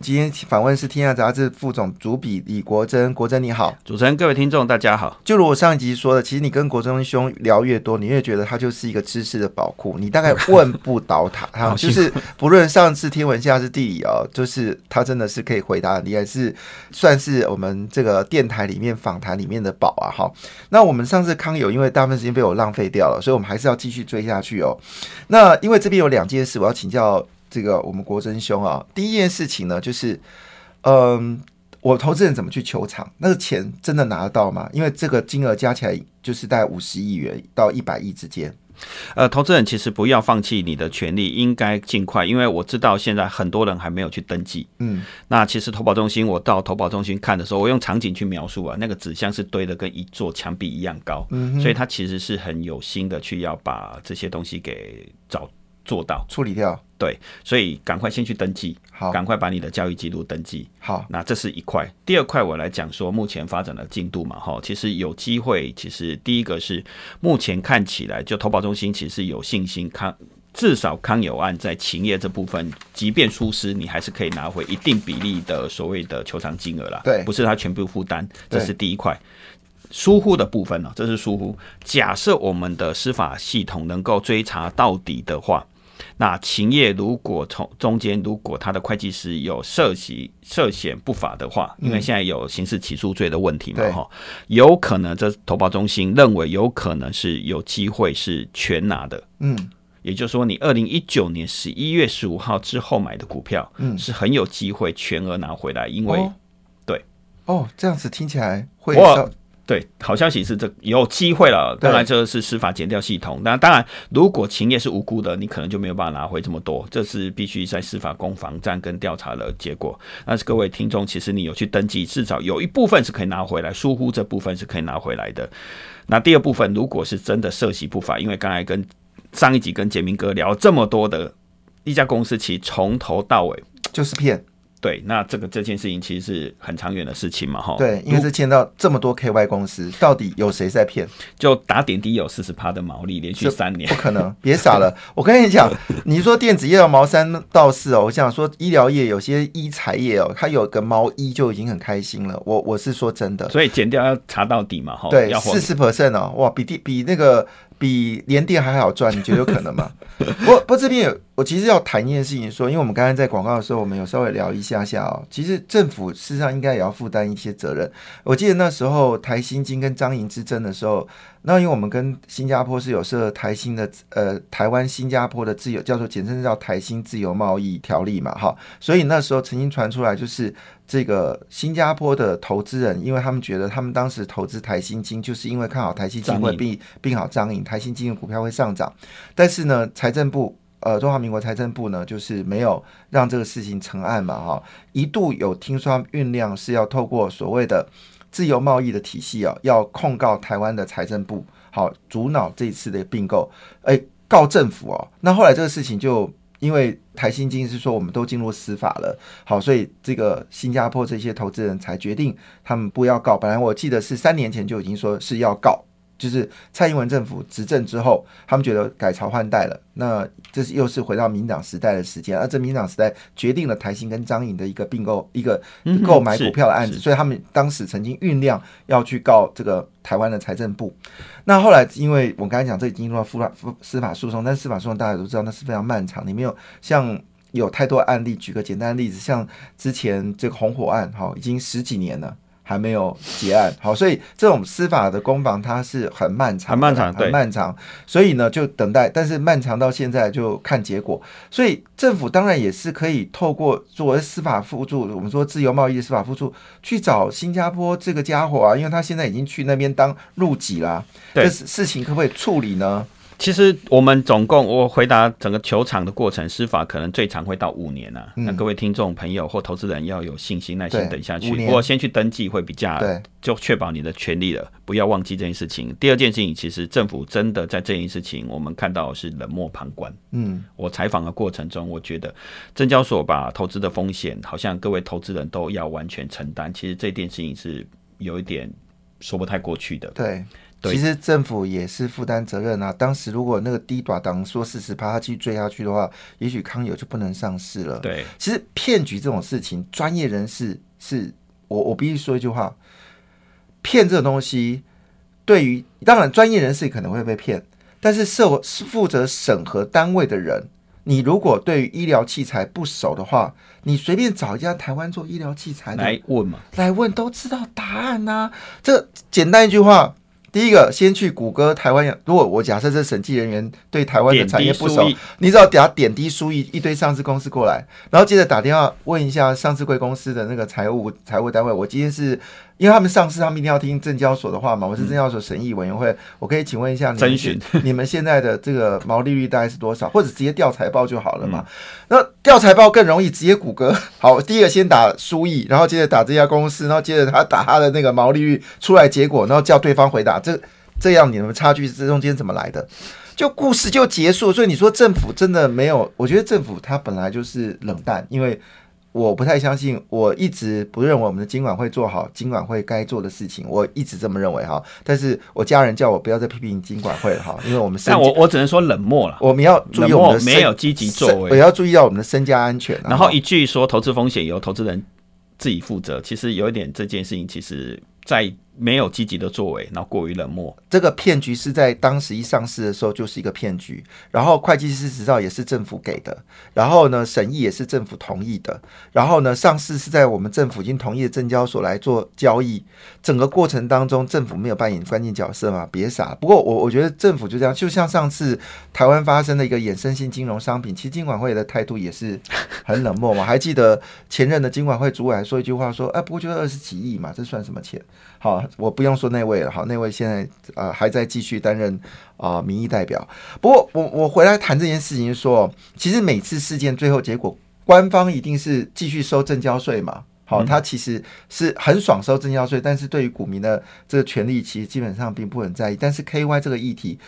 今天访问是《天下杂志》副总主笔李国珍，国珍你好，主持人各位听众大家好。就如我上一集说的，其实你跟国珍兄聊越多，你越觉得他就是一个知识的宝库，你大概问不倒他，他就是不论上次天文下是地理哦，就是他真的是可以回答，你还是算是我们这个电台里面访谈里面的宝啊。哈，那我们上次康友因为大部分时间被我浪费掉了，所以我们还是要继续追下去哦。那因为这边有两件事，我要请教。这个我们国珍兄啊，第一件事情呢，就是，嗯，我投资人怎么去求场？那个钱真的拿得到吗？因为这个金额加起来就是大概五十亿元到一百亿之间。呃，投资人其实不要放弃你的权利，应该尽快，因为我知道现在很多人还没有去登记。嗯，那其实投保中心，我到投保中心看的时候，我用场景去描述啊，那个纸箱是堆的跟一座墙壁一样高，嗯，所以他其实是很有心的去要把这些东西给找做到处理掉。对，所以赶快先去登记，好，赶快把你的交易记录登记。好，那这是一块。第二块我来讲说目前发展的进度嘛，哈，其实有机会。其实第一个是目前看起来，就投保中心其实有信心，康至少康有案在勤业这部分，即便疏失，你还是可以拿回一定比例的所谓的求偿金额啦。对，不是他全部负担，这是第一块。疏忽的部分呢，这是疏忽。假设我们的司法系统能够追查到底的话。那秦业如果从中间，如果他的会计师有涉及涉嫌不法的话，因为现在有刑事起诉罪的问题嘛，哈，有可能这投保中心认为有可能是有机会是全拿的，嗯，也就是说，你二零一九年十一月十五号之后买的股票，嗯，是很有机会全额拿回来，因为对，哦，这样子听起来会。对，好消息是这有机会了。当然，这是司法减掉系统。那当然，如果秦业是无辜的，你可能就没有办法拿回这么多。这是必须在司法攻防战跟调查的结果。但是各位听众，其实你有去登记，至少有一部分是可以拿回来。疏忽这部分是可以拿回来的。那第二部分，如果是真的涉及不法，因为刚才跟上一集跟杰明哥聊这么多的一家公司，其实从头到尾就是骗。对，那这个这件事情其实是很长远的事情嘛，哈。对，因为是见到这么多 KY 公司，到底有谁在骗？就打点滴有四十趴的毛利，连续三年，不可能，别傻了。我跟你讲，你说电子业的毛三到四哦，我想说医疗业有些医材业哦，它有个毛一就已经很开心了。我我是说真的，所以减掉要查到底嘛，哈。对，四十 percent 哦，哇，比第比那个。比连电还好赚，你觉得有可能吗？不不，这边有我其实要谈一件事情，说，因为我们刚刚在广告的时候，我们有稍微聊一下下哦。其实政府事实上应该也要负担一些责任。我记得那时候台新金跟张营之争的时候，那因为我们跟新加坡是有设台新的呃台湾新加坡的自由叫做简称叫台新自由贸易条例嘛，哈，所以那时候曾经传出来就是。这个新加坡的投资人，因为他们觉得他们当时投资台新金，就是因为看好台新金会并并好张颖，台新金的股票会上涨。但是呢，财政部呃中华民国财政部呢，就是没有让这个事情成案嘛，哈，一度有听说酝酿是要透过所谓的自由贸易的体系啊，要控告台湾的财政部，好阻挠这次的并购，哎，告政府哦。那后来这个事情就。因为台新金是说我们都进入司法了，好，所以这个新加坡这些投资人才决定他们不要告。本来我记得是三年前就已经说是要告。就是蔡英文政府执政之后，他们觉得改朝换代了，那这是又是回到民党时代的时间，而这民党时代决定了台新跟张颖的一个并购、一个购买股票的案子，所以他们当时曾经酝酿要去告这个台湾的财政部。那后来，因为我刚才讲这已经入到法司法诉讼，但司法诉讼大家都知道那是非常漫长，你没有像有太多案例。举个简单的例子，像之前这个红火案，哈，已经十几年了。还没有结案，好，所以这种司法的攻防它是很漫长，很漫长，很漫长，所以呢就等待，但是漫长到现在就看结果，所以政府当然也是可以透过作为司法辅助，我们说自由贸易的司法辅助去找新加坡这个家伙啊，因为他现在已经去那边当入籍啦，这事情可不可以处理呢？其实我们总共，我回答整个球场的过程，司法可能最长会到五年啊。那各位听众朋友或投资人要有信心、耐心等下去。不过先去登记会比较，就确保你的权利了，不要忘记这件事情。第二件事情，其实政府真的在这件事情，我们看到是冷漠旁观。嗯，我采访的过程中，我觉得证交所把投资的风险，好像各位投资人都要完全承担。其实这件事情是有一点说不太过去的。对。其实政府也是负担责任啊。当时如果那个低短档说四十趴，他继续追下去的话，也许康友就不能上市了。对，其实骗局这种事情，专业人士是我我必须说一句话，骗这个东西，对于当然专业人士可能会被骗，但是社是负责审核单位的人，你如果对于医疗器材不熟的话，你随便找一家台湾做医疗器材来问嘛，来问都知道答案呐。这简单一句话。第一个，先去谷歌台湾。如果我假设这审计人员对台湾的产业不熟，你只要给他点滴输一一堆上市公司过来，然后接着打电话问一下上市贵公司的那个财务财务单位，我今天是。因为他们上市，他们一定要听证交所的话嘛。我是证交所审议委员会，我可以请问一下，你们现在的这个毛利率大概是多少？或者直接调财报就好了嘛？那调财报更容易，直接谷歌。好，第一个先打输益，然后接着打这家公司，然后接着他打他的那个毛利率出来结果，然后叫对方回答。这这样你们差距这中间怎么来的？就故事就结束。所以你说政府真的没有？我觉得政府它本来就是冷淡，因为。我不太相信，我一直不认为我们的监管会做好监管会该做的事情，我一直这么认为哈。但是我家人叫我不要再批评监管会了哈，因为我们但我我只能说冷漠了。我们要注意我们的没有积极作为，我要注意到我们的身家安全。然后一句说投资风险由投资人自己负责，其实有一点这件事情，其实在。没有积极的作为，然后过于冷漠。这个骗局是在当时一上市的时候就是一个骗局，然后会计师执照也是政府给的，然后呢审议也是政府同意的，然后呢上市是在我们政府已经同意的证交所来做交易。整个过程当中，政府没有扮演关键角色嘛？别傻。不过我我觉得政府就这样，就像上次台湾发生的一个衍生性金融商品，其实金管会的态度也是很冷漠嘛。还记得前任的金管会主委还说一句话说：“哎，不过就二十几亿嘛，这算什么钱？”好。我不用说那位了，好，那位现在呃还在继续担任啊民意代表。不过我我回来谈这件事情，说其实每次事件最后结果，官方一定是继续收正交税嘛。好，他其实是很爽收增交税，但是对于股民的这个权利，其实基本上并不很在意。但是 KY 这个议题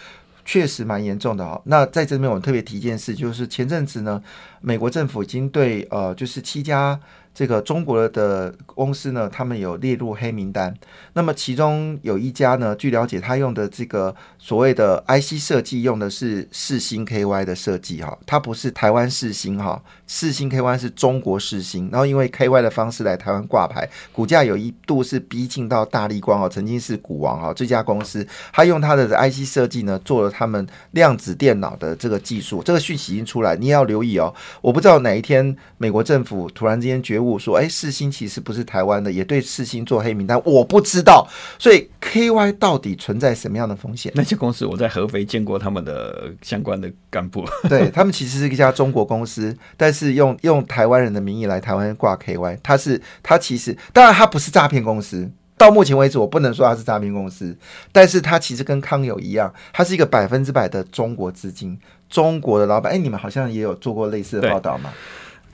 确实蛮严重的哈。那在这边我特别提一件事，就是前阵子呢，美国政府已经对呃就是七家。这个中国的公司呢，他们有列入黑名单。那么其中有一家呢，据了解，他用的这个所谓的 IC 设计用的是四星 KY 的设计哈，它不是台湾四星哈，四星 KY 是中国四星。然后因为 KY 的方式来台湾挂牌，股价有一度是逼近到大力光哦，曾经是股王哦。这家公司他用他的 IC 设计呢，做了他们量子电脑的这个技术。这个讯息已经出来，你也要留意哦。我不知道哪一天美国政府突然之间觉悟。我说：“哎，四星其实不是台湾的，也对四星做黑名单，我不知道。所以 KY 到底存在什么样的风险？那些公司我在合肥见过他们的相关的干部，对他们其实是一家中国公司，但是用用台湾人的名义来台湾挂 KY，他是他其实当然他不是诈骗公司，到目前为止我不能说他是诈骗公司，但是他其实跟康友一样，他是一个百分之百的中国资金，中国的老板。哎，你们好像也有做过类似的报道吗？”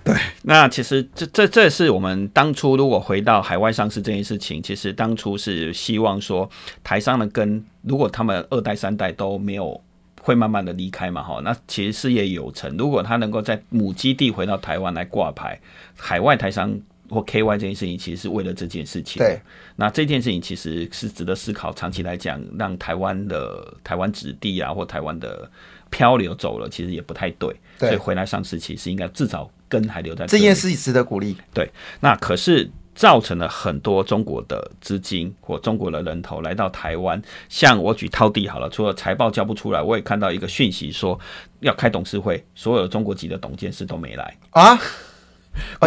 对，那其实这这这是我们当初如果回到海外上市这件事情，其实当初是希望说台商的根，如果他们二代三代都没有会慢慢的离开嘛，哈，那其实事业有成。如果他能够在母基地回到台湾来挂牌，海外台商或 KY 这件事情，其实是为了这件事情。对，那这件事情其实是值得思考，长期来讲，让台湾的台湾子弟啊，或台湾的漂流走了，其实也不太对。所以回来上市，其实应该至少。根还留在这件事值得鼓励。对，那可是造成了很多中国的资金或中国的人头来到台湾。像我举涛地好了，除了财报交不出来，我也看到一个讯息说要开董事会，所有中国籍的董监事都没来啊。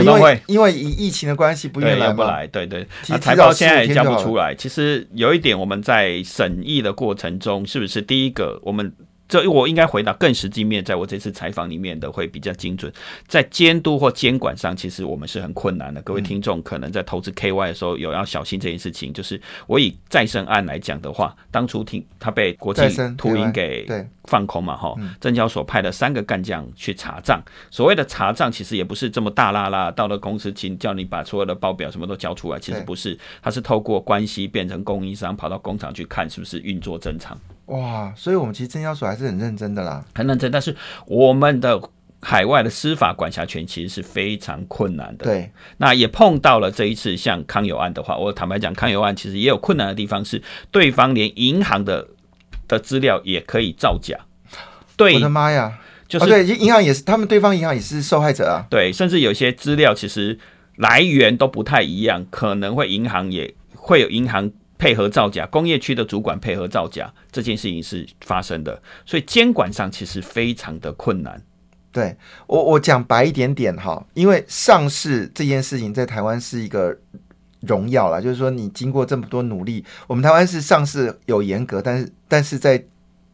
因为因为疫疫情的关系不愿来不来。对对，财报现在也交不出来。其实有一点，我们在审议的过程中，是不是第一个我们？这我应该回答更实际面，在我这次采访里面的会比较精准。在监督或监管上，其实我们是很困难的。各位听众可能在投资 KY 的时候有要小心这件事情。就是我以再生案来讲的话，当初听他被国际秃鹰给放空嘛，哈，证交所派了三个干将去查账。所谓的查账，其实也不是这么大拉拉，到了公司请叫你把所有的报表什么都交出来，其实不是，他是透过关系变成供应商，跑到工厂去看是不是运作正常。哇，所以我们其实证交所还是很认真的啦，很认真。但是我们的海外的司法管辖权其实是非常困难的。对，那也碰到了这一次像康友案的话，我坦白讲，康友案其实也有困难的地方，是对方连银行的的资料也可以造假。对，我的妈呀！就是对银行也是，他们对方银行也是受害者啊。对，甚至有些资料其实来源都不太一样，可能会银行也会有银行。配合造假，工业区的主管配合造假，这件事情是发生的，所以监管上其实非常的困难。对我，我讲白一点点哈，因为上市这件事情在台湾是一个荣耀了，就是说你经过这么多努力，我们台湾是上市有严格，但是但是在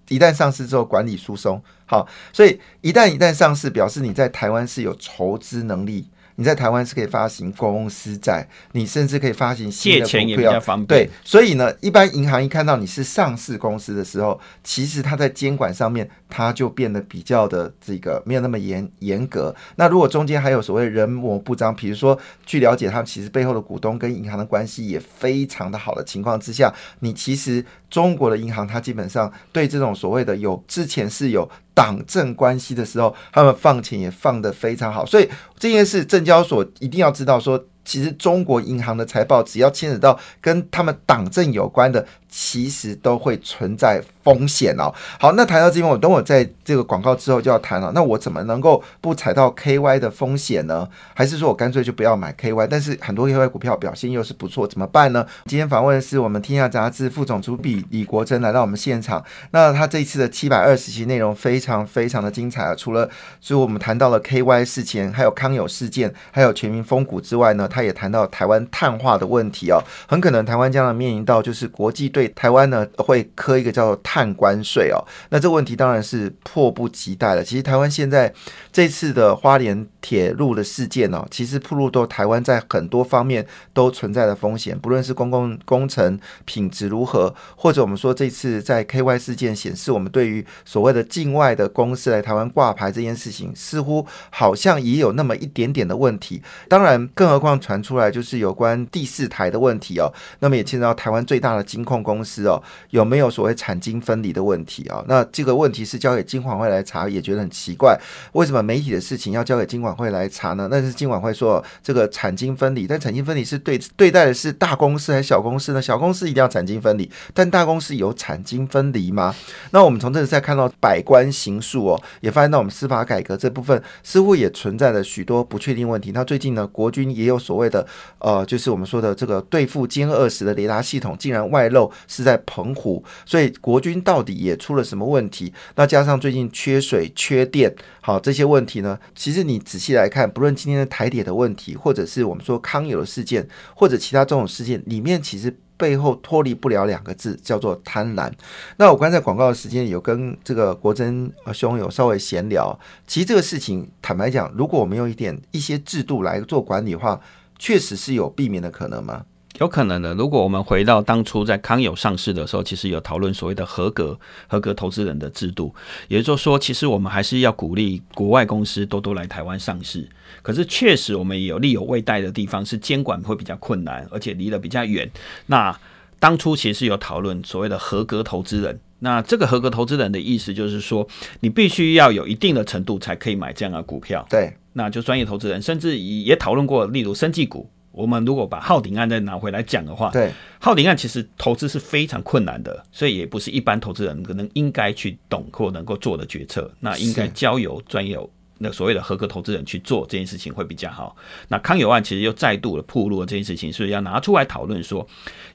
一旦上市之后管理疏松，好，所以一旦一旦上市，表示你在台湾是有筹资能力。你在台湾是可以发行公司债，你甚至可以发行新的股票，对，所以呢，一般银行一看到你是上市公司的时候，其实它在监管上面，它就变得比较的这个没有那么严严格。那如果中间还有所谓人模不张，比如说据了解，他们其实背后的股东跟银行的关系也非常的好的情况之下，你其实中国的银行它基本上对这种所谓的有之前是有。党政关系的时候，他们放钱也放得非常好，所以这件事证交所一定要知道说。其实中国银行的财报，只要牵扯到跟他们党政有关的，其实都会存在风险哦。好，那谈到这边，我等我在这个广告之后就要谈了。那我怎么能够不踩到 KY 的风险呢？还是说我干脆就不要买 KY？但是很多 KY 股票表现又是不错，怎么办呢？今天访问的是我们天下杂志副总主笔李国珍来到我们现场。那他这一次的七百二十期内容非常非常的精彩啊！除了就我们谈到了 KY 事件，还有康友事件，还有全民风股之外呢？他也谈到台湾碳化的问题哦，很可能台湾将来面临到就是国际对台湾呢会科一个叫做碳关税哦，那这个问题当然是迫不及待了。其实台湾现在这次的花莲铁路的事件哦，其实铺路都台湾在很多方面都存在的风险，不论是公共工程品质如何，或者我们说这次在 KY 事件显示，我们对于所谓的境外的公司来台湾挂牌这件事情，似乎好像也有那么一点点的问题。当然，更何况。传出来就是有关第四台的问题哦，那么也牵扯到台湾最大的金控公司哦，有没有所谓产金分离的问题啊？那这个问题是交给金管会来查，也觉得很奇怪，为什么媒体的事情要交给金管会来查呢？那是金管会说这个产金分离，但产金分离是对对待的是大公司还是小公司呢？小公司一定要产金分离，但大公司有产金分离吗？那我们从这里再看到百官行诉哦，也发现到我们司法改革这部分似乎也存在了许多不确定问题。那最近呢，国军也有所谓的呃，就是我们说的这个对付歼二十的雷达系统竟然外漏是在澎湖，所以国军到底也出了什么问题？那加上最近缺水、缺电，好这些问题呢？其实你仔细来看，不论今天的台铁的问题，或者是我们说康友的事件，或者其他这种事件里面，其实背后脱离不了两个字，叫做贪婪。那我刚才广告的时间有跟这个国珍兄有稍微闲聊，其实这个事情坦白讲，如果我们用一点一些制度来做管理的话，确实是有避免的可能吗？有可能的。如果我们回到当初在康友上市的时候，其实有讨论所谓的合格合格投资人的制度，也就是说，其实我们还是要鼓励国外公司多多来台湾上市。可是确实我们也有利有未待的地方，是监管会比较困难，而且离得比较远。那当初其实有讨论所谓的合格投资人。那这个合格投资人的意思就是说，你必须要有一定的程度才可以买这样的股票。对。那就专业投资人，甚至也讨论过，例如生技股。我们如果把浩鼎案再拿回来讲的话，对，浩鼎案其实投资是非常困难的，所以也不是一般投资人可能应该去懂或能够做的决策。那应该交由专业那所谓的合格投资人去做这件事情会比较好。那康友案其实又再度的铺路了这件事情，所以要拿出来讨论说，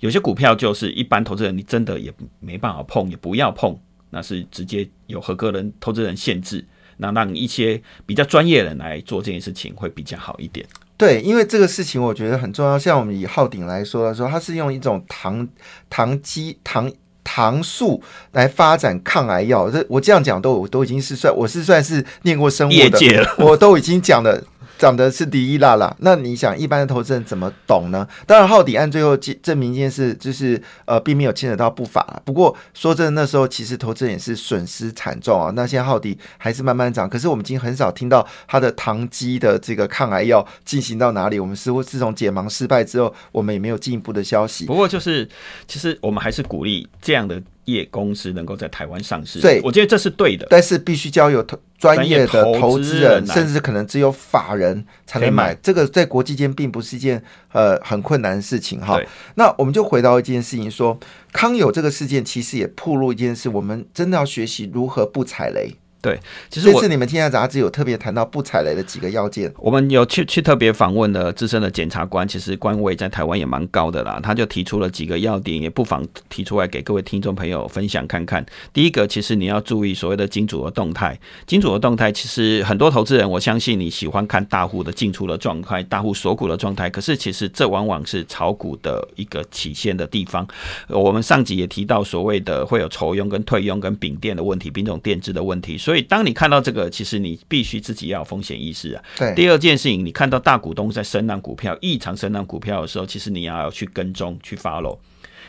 有些股票就是一般投资人你真的也没办法碰，也不要碰，那是直接有合格人投资人限制。那让一些比较专业的人来做这件事情会比较好一点。对，因为这个事情我觉得很重要。像我们以浩鼎来说的时候，它是用一种糖糖基糖。糖素来发展抗癌药。这我这样讲都我都已经是算我是算是念过生物的，我都已经讲了。讲的是第一啦啦，那你想一般的投资人怎么懂呢？当然，浩底案最后证明一件事，就是呃，并没有牵扯到不法。不过说真的，那时候其实投资人也是损失惨重啊。那现在浩底还是慢慢涨，可是我们已经很少听到它的糖基的这个抗癌药进行到哪里。我们似乎自从解盲失败之后，我们也没有进一步的消息。不过就是，其实我们还是鼓励这样的。业公司能够在台湾上市，对，我觉得这是对的。但是必须交由投专业的投资人，甚至可能只有法人才能买。这个在国际间并不是一件呃很困难的事情哈。那我们就回到一件事情，说康友这个事件其实也暴露一件事，我们真的要学习如何不踩雷。对，其实这次你们《天下杂志》有特别谈到不踩雷的几个要件。我们有去去特别访问了资深的检察官，其实官位在台湾也蛮高的啦。他就提出了几个要点，也不妨提出来给各位听众朋友分享看看。第一个，其实你要注意所谓的金主的动态。金主的动态，其实很多投资人，我相信你喜欢看大户的进出的状态，大户锁股的状态。可是其实这往往是炒股的一个体现的地方。我们上集也提到，所谓的会有筹佣跟退佣跟丙店的问题，丙种垫资的问题。所以当你看到这个，其实你必须自己要有风险意识啊。对。第二件事情，你看到大股东在升浪股票、异常升浪股票的时候，其实你要去跟踪、去 follow。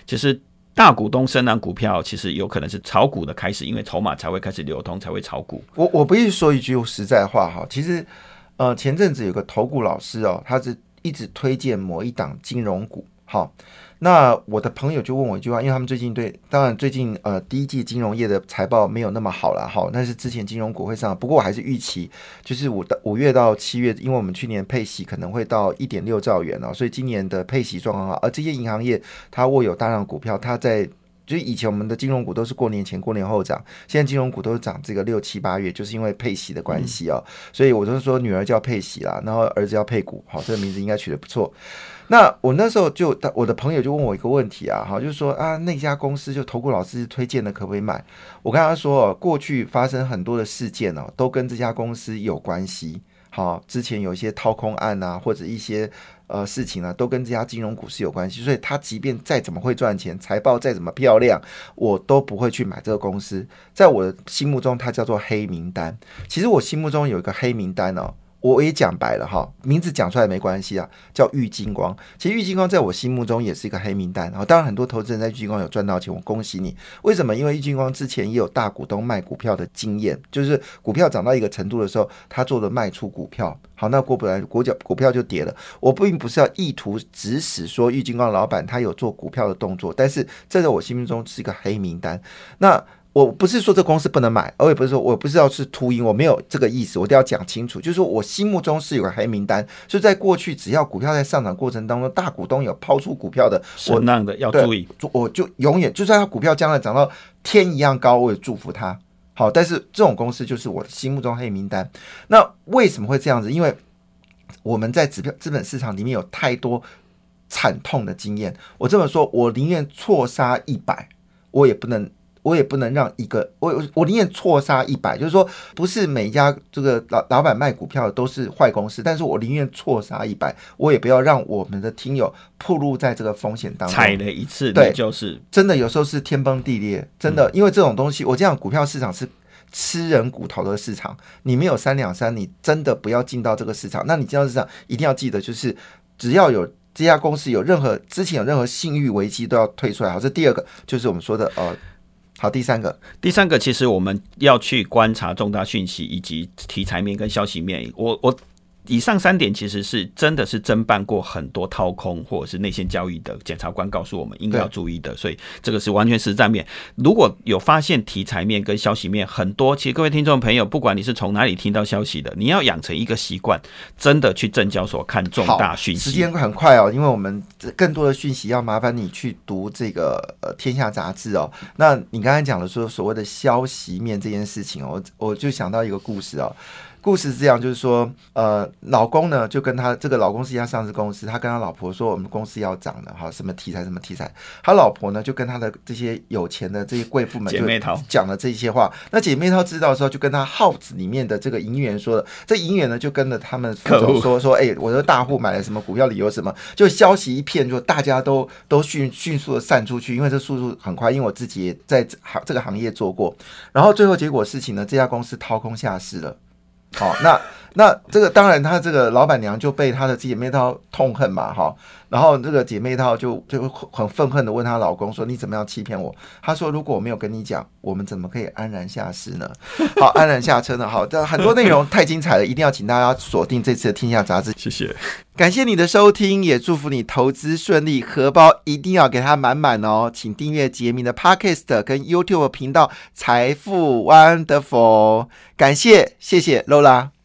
其实大股东升浪股票，其实有可能是炒股的开始，因为筹码才会开始流通，才会炒股。我我不是说一句实在话哈，其实呃，前阵子有个投顾老师哦，他是一直推荐某一档金融股，好。那我的朋友就问我一句话，因为他们最近对，当然最近呃第一季金融业的财报没有那么好了哈，那是之前金融股会上，不过我还是预期，就是五到五月到七月，因为我们去年配息可能会到一点六兆元哦，所以今年的配息状况好，而这些银行业它握有大量股票，它在就是以前我们的金融股都是过年前过年后涨，现在金融股都是涨这个六七八月，就是因为配息的关系哦，所以我就是说女儿叫配息啦，然后儿子叫配股，好，这个名字应该取得不错。那我那时候就，我的朋友就问我一个问题啊，哈，就是说啊，那家公司就投顾老师推荐的，可不可以买？我跟他说，过去发生很多的事件哦，都跟这家公司有关系。好，之前有一些掏空案啊，或者一些呃事情呢，都跟这家金融股市有关系。所以，他即便再怎么会赚钱，财报再怎么漂亮，我都不会去买这个公司。在我的心目中，它叫做黑名单。其实我心目中有一个黑名单哦。我也讲白了哈，名字讲出来没关系啊，叫玉金光。其实玉金光在我心目中也是一个黑名单。然后当然很多投资人在玉金光有赚到钱，我恭喜你。为什么？因为玉金光之前也有大股东卖股票的经验，就是股票涨到一个程度的时候，他做的卖出股票。好，那过不来，股脚股票就跌了。我并不是要意图指使说玉金光老板他有做股票的动作，但是这在我心目中是一个黑名单。那。我不是说这公司不能买，我也不是说我不是要是秃鹰，我没有这个意思，我都要讲清楚。就是说我心目中是有个黑名单，所以在过去只要股票在上涨过程当中，大股东有抛出股票的，我那的要注意，我就永远就算他股票将来涨到天一样高，我也祝福他。好，但是这种公司就是我心目中黑名单。那为什么会这样子？因为我们在纸票资本市场里面有太多惨痛的经验。我这么说，我宁愿错杀一百，我也不能。我也不能让一个我我宁愿错杀一百，就是说不是每一家这个老老板卖股票都是坏公司，但是我宁愿错杀一百，我也不要让我们的听友暴露在这个风险当中。踩了一次，对，就是真的有时候是天崩地裂，真的，因为这种东西，我这样股票市场是吃人骨头的市场，你没有三两三，你真的不要进到这个市场。那你进到市场一定要记得，就是只要有这家公司有任何之前有任何信誉危机，都要退出来。好，这第二个就是我们说的呃。好，第三个，第三个，其实我们要去观察重大讯息以及题材面跟消息面。我我。以上三点其实是真的是侦办过很多掏空或者是内线交易的检察官告诉我们应该要注意的，所以这个是完全实战面。如果有发现题材面跟消息面很多，其实各位听众朋友，不管你是从哪里听到消息的，你要养成一个习惯，真的去证交所看重大讯息。时间很快哦，因为我们更多的讯息要麻烦你去读这个呃《天下杂志》哦。那你刚才讲的说所谓的消息面这件事情哦，我我就想到一个故事哦。故事是这样，就是说，呃，老公呢就跟他这个老公是一家上市公司，他跟他老婆说，我们公司要涨了，哈，什么题材什么题材。他老婆呢就跟他的这些有钱的这些贵妇们姐妹淘讲了这些话。那姐妹淘知道的时候，就跟他号子里面的这个营业员说了，这营业员呢就跟着他们副总说说，哎，我的大户买了什么股票，理由什么，就消息一片，就大家都都迅迅速的散出去，因为这速度很快，因为我自己也在行这个行业做过。然后最后结果事情呢，这家公司掏空下市了。好，那那这个当然，她这个老板娘就被她的姐妹淘痛恨嘛，哈。然后这个姐妹淘就就很愤恨的问她老公说：“你怎么样欺骗我？”她说：“如果我没有跟你讲，我们怎么可以安然下市呢？” 好，安然下车呢？好，这很多内容太精彩了，一定要请大家锁定这次的《天下杂志》。谢谢，感谢你的收听，也祝福你投资顺利，荷包一定要给它满满哦。请订阅杰明的 Podcast 跟 YouTube 频道《财富 Wonderful》。感谢，谢谢 Lola。